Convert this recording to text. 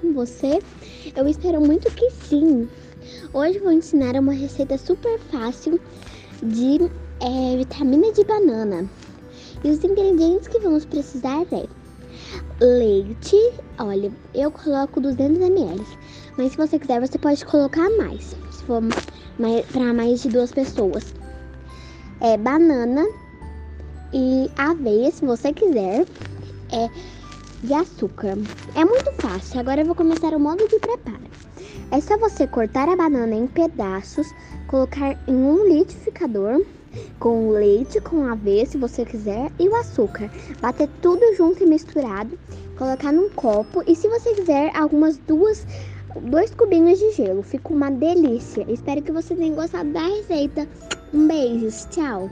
com você? Eu espero muito que sim. Hoje vou ensinar uma receita super fácil de é, vitamina de banana. E os ingredientes que vamos precisar é leite, olha, eu coloco 200 ml, mas se você quiser você pode colocar mais, se for para mais de duas pessoas. É banana e aveia, se você quiser, é de açúcar. É muito fácil. Agora eu vou começar o modo de preparo. É só você cortar a banana em pedaços, colocar em um liquidificador com leite, com aveia, se você quiser, e o açúcar. Bater tudo junto e misturado, colocar num copo e se você quiser algumas duas dois cubinhos de gelo. Fica uma delícia. Espero que você tenha gostado da receita. Um beijo, tchau.